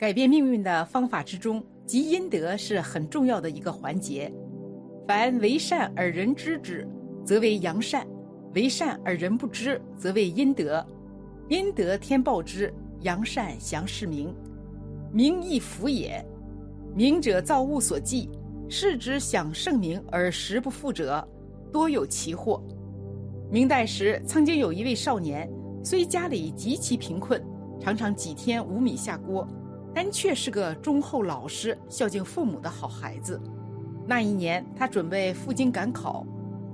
改变命运的方法之中，积阴德是很重要的一个环节。凡为善而人知之，则为阳善；为善而人不知，则为阴德。阴德天报之，阳善祥世明。名亦福也。明者造物所忌，世之享盛名而实不富者，多有奇祸。明代时，曾经有一位少年，虽家里极其贫困，常常几天无米下锅，但却是个忠厚老实、孝敬父母的好孩子。那一年，他准备赴京赶考，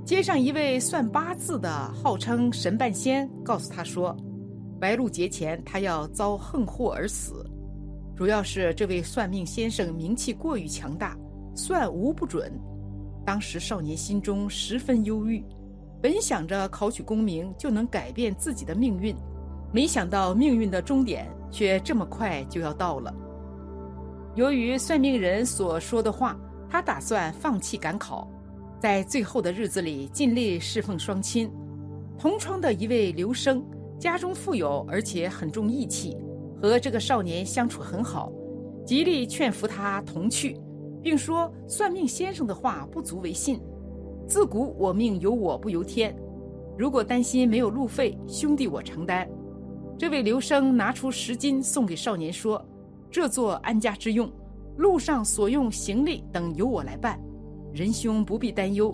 街上一位算八字的，号称神半仙，告诉他说，白露节前他要遭横祸而死。主要是这位算命先生名气过于强大，算无不准。当时少年心中十分忧郁，本想着考取功名就能改变自己的命运，没想到命运的终点却这么快就要到了。由于算命人所说的话，他打算放弃赶考，在最后的日子里尽力侍奉双亲。同窗的一位刘生，家中富有，而且很重义气。和这个少年相处很好，极力劝服他同去，并说算命先生的话不足为信。自古我命由我不由天，如果担心没有路费，兄弟我承担。这位刘生拿出十金送给少年，说：“这做安家之用，路上所用行李等由我来办，仁兄不必担忧。”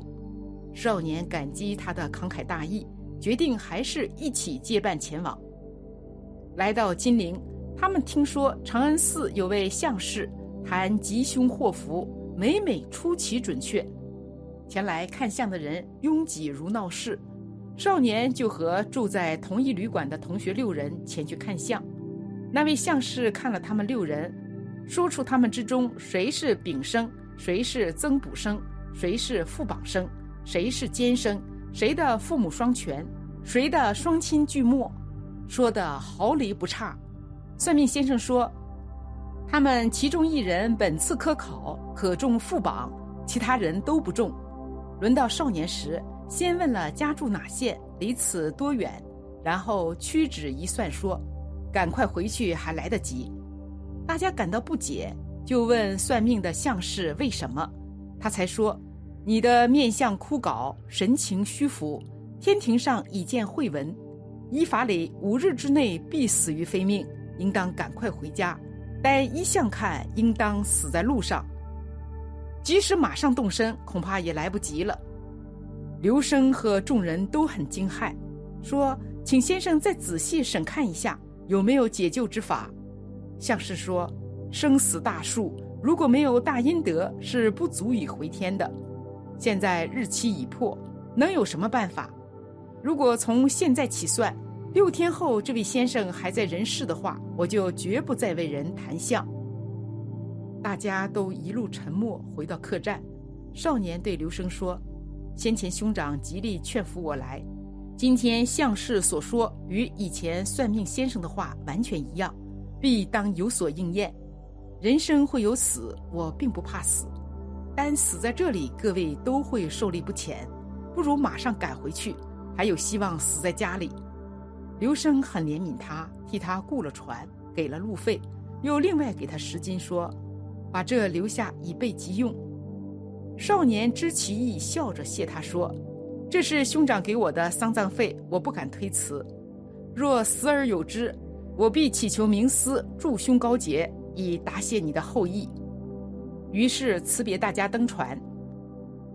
少年感激他的慷慨大义，决定还是一起结伴前往。来到金陵。他们听说长安寺有位相士谈吉凶祸福，每每出奇准确。前来看相的人拥挤如闹市，少年就和住在同一旅馆的同学六人前去看相。那位相士看了他们六人，说出他们之中谁是丙生，谁是曾卜生，谁是副榜生，谁是监生，谁的父母双全，谁的双亲俱没，说的毫厘不差。算命先生说：“他们其中一人本次科考可中副榜，其他人都不中。轮到少年时，先问了家住哪县，离此多远，然后屈指一算，说：‘赶快回去还来得及。’大家感到不解，就问算命的相士为什么，他才说：‘你的面相枯槁，神情虚浮，天庭上已见慧文，依法理五日之内必死于非命。’”应当赶快回家，但一向看，应当死在路上。即使马上动身，恐怕也来不及了。刘生和众人都很惊骇，说：“请先生再仔细审看一下，有没有解救之法。”相士说：“生死大数，如果没有大阴德，是不足以回天的。现在日期已破，能有什么办法？如果从现在起算。”六天后，这位先生还在人世的话，我就绝不再为人谈相。大家都一路沉默，回到客栈。少年对刘生说：“先前兄长极力劝服我来，今天相士所说与以前算命先生的话完全一样，必当有所应验。人生会有死，我并不怕死，但死在这里，各位都会受力不浅，不如马上赶回去，还有希望死在家里。”刘生很怜悯他，替他雇了船，给了路费，又另外给他十金，说：“把这留下以备急用。”少年知其意，笑着谢他说：“这是兄长给我的丧葬费，我不敢推辞。若死而有之，我必祈求冥司助兄高洁，以答谢你的厚意。”于是辞别大家，登船，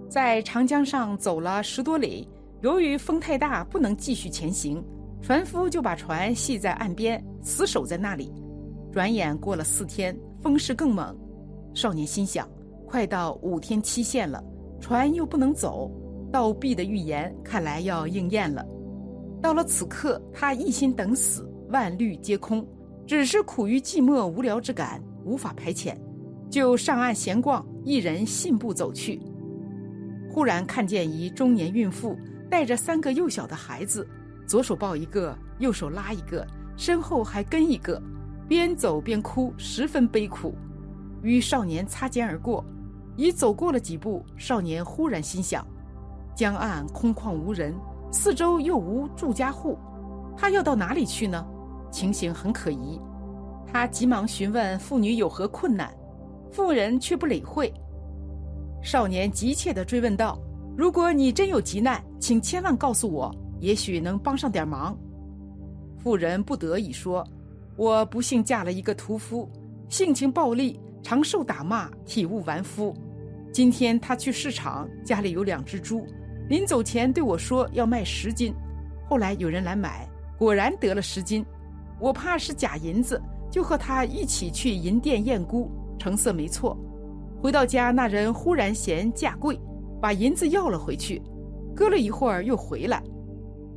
在长江上走了十多里，由于风太大，不能继续前行。船夫就把船系在岸边，死守在那里。转眼过了四天，风势更猛。少年心想：快到五天期限了，船又不能走，盗币的预言看来要应验了。到了此刻，他一心等死，万虑皆空，只是苦于寂寞无聊之感，无法排遣，就上岸闲逛，一人信步走去。忽然看见一中年孕妇带着三个幼小的孩子，左手抱一个，右手拉一个，身后还跟一个，边走边哭，十分悲苦。与少年擦肩而过，已走过了几步，少年忽然心想：江岸空旷无人，四周又无住家户，他要到哪里去呢？情形很可疑。他急忙询问妇女有何困难，妇人却不理会。少年急切地追问道：“如果你真有急难，请千万告诉我，也许能帮上点忙。”妇人不得已说：“我不幸嫁了一个屠夫，性情暴戾，常受打骂，体无完肤。今天他去市场，家里有两只猪，临走前对我说要卖十斤。后来有人来买，果然得了十斤。我怕是假银子，就和他一起去银店验估，成色没错。”回到家，那人忽然嫌价贵，把银子要了回去。隔了一会儿又回来，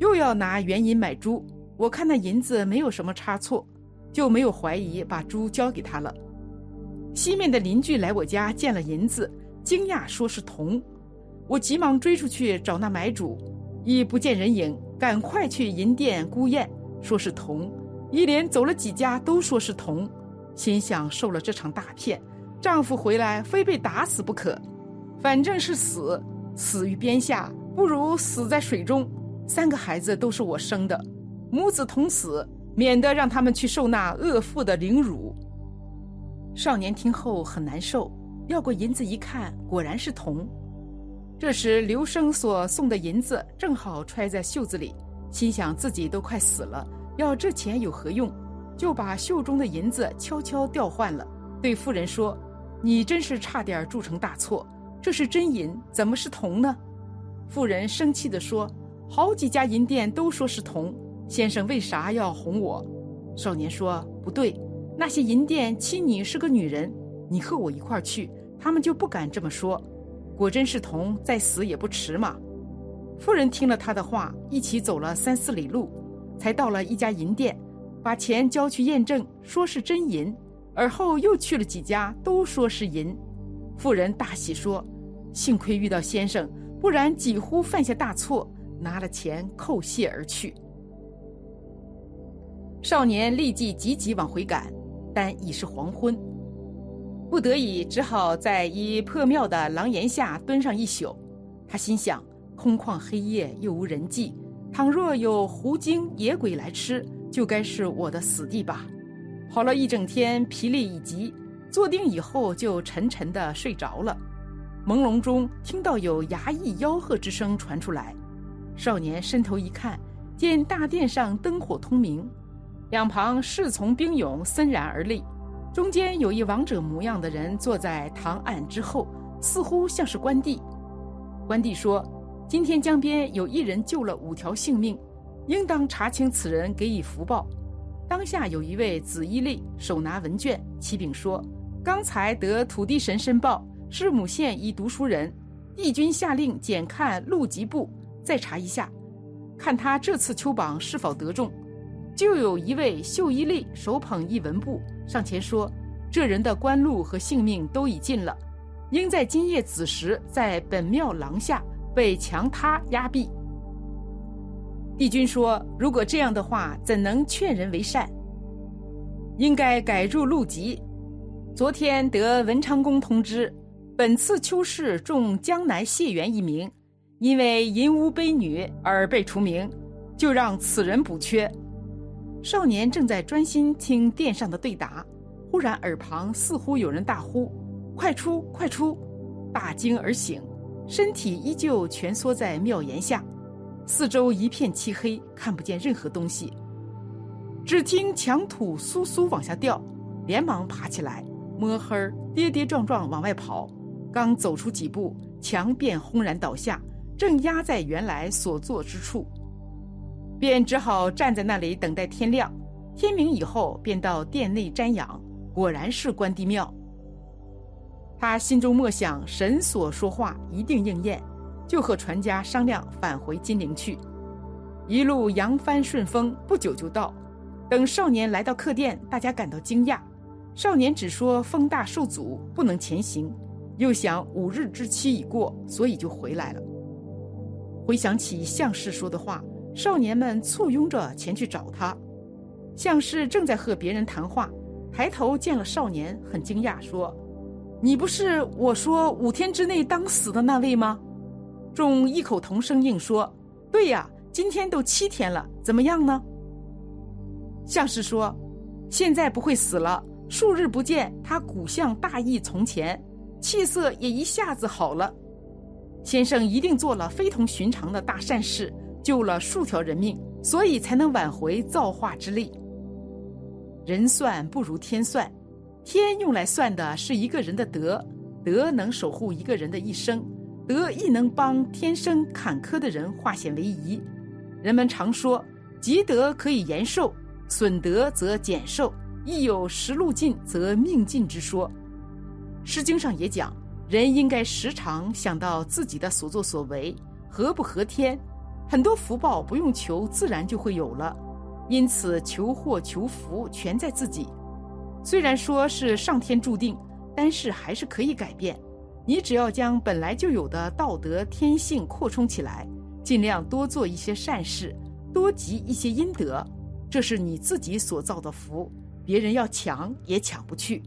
又要拿原银买猪。我看那银子没有什么差错，就没有怀疑，把猪交给他了。西面的邻居来我家见了银子，惊讶说是铜。我急忙追出去找那买主，已不见人影，赶快去银店估验，说是铜。一连走了几家，都说是铜，心想受了这场大骗。丈夫回来非被打死不可，反正是死，死于边下不如死在水中。三个孩子都是我生的，母子同死，免得让他们去受那恶妇的凌辱。少年听后很难受，要过银子一看，果然是铜。这时刘生所送的银子正好揣在袖子里，心想自己都快死了，要这钱有何用？就把袖中的银子悄悄调换了，对妇人说。你真是差点铸成大错，这是真银，怎么是铜呢？妇人生气地说：“好几家银店都说是铜，先生为啥要哄我？”少年说：“不对，那些银店欺你是个女人，你和我一块儿去，他们就不敢这么说。果真是铜，再死也不迟嘛。”妇人听了他的话，一起走了三四里路，才到了一家银店，把钱交去验证，说是真银。而后又去了几家，都说是银。妇人大喜说：“幸亏遇到先生，不然几乎犯下大错。”拿了钱叩谢而去。少年立即急急往回赶，但已是黄昏，不得已只好在一破庙的廊檐下蹲上一宿。他心想：空旷黑夜，又无人迹，倘若有狐精野鬼来吃，就该是我的死地吧。跑了一整天，疲累已极，坐定以后就沉沉的睡着了。朦胧中听到有衙役吆喝之声传出来，少年伸头一看，见大殿上灯火通明，两旁侍从兵勇森然而立，中间有一王者模样的人坐在堂案之后，似乎像是关帝。关帝说：“今天江边有一人救了五条性命，应当查清此人，给予福报。”当下有一位紫衣吏手拿文卷，启禀说：“刚才得土地神申报，是母县一读书人，帝君下令检看录籍簿，再查一下，看他这次秋榜是否得中。”就有一位秀衣吏手捧一文布上前说：“这人的官禄和性命都已尽了，应在今夜子时在本庙廊下被强他压毙。”帝君说：“如果这样的话，怎能劝人为善？应该改入录籍。昨天得文昌宫通知，本次秋试中江南谢元一名，因为淫污卑女而被除名，就让此人补缺。”少年正在专心听殿上的对答，忽然耳旁似乎有人大呼：“快出，快出！”大惊而醒，身体依旧蜷缩在庙檐下。四周一片漆黑，看不见任何东西。只听墙土簌簌往下掉，连忙爬起来，摸黑跌跌撞撞往外跑。刚走出几步，墙便轰然倒下，正压在原来所坐之处，便只好站在那里等待天亮。天明以后，便到殿内瞻仰，果然是关帝庙。他心中默想，神所说话一定应验。就和船家商量返回金陵去。一路扬帆顺风，不久就到。等少年来到客店，大家感到惊讶。少年只说风大受阻，不能前行，又想五日之期已过，所以就回来了。回想起相士说的话，少年们簇拥着前去找他。相士正在和别人谈话，抬头见了少年，很惊讶，说：“你不是我说五天之内当死的那位吗？”众异口同声应说：“对呀。”今天都七天了，怎么样呢？相士说：“现在不会死了。数日不见，他骨相大异从前，气色也一下子好了。先生一定做了非同寻常的大善事，救了数条人命，所以才能挽回造化之力。人算不如天算，天用来算的是一个人的德，德能守护一个人的一生，德亦能帮天生坎坷的人化险为夷。”人们常说，积德可以延寿，损德则减寿，亦有时路尽则命尽之说。《诗经》上也讲，人应该时常想到自己的所作所为合不合天，很多福报不用求，自然就会有了。因此，求祸求福全在自己。虽然说是上天注定，但是还是可以改变。你只要将本来就有的道德天性扩充起来。尽量多做一些善事，多积一些阴德，这是你自己所造的福，别人要抢也抢不去。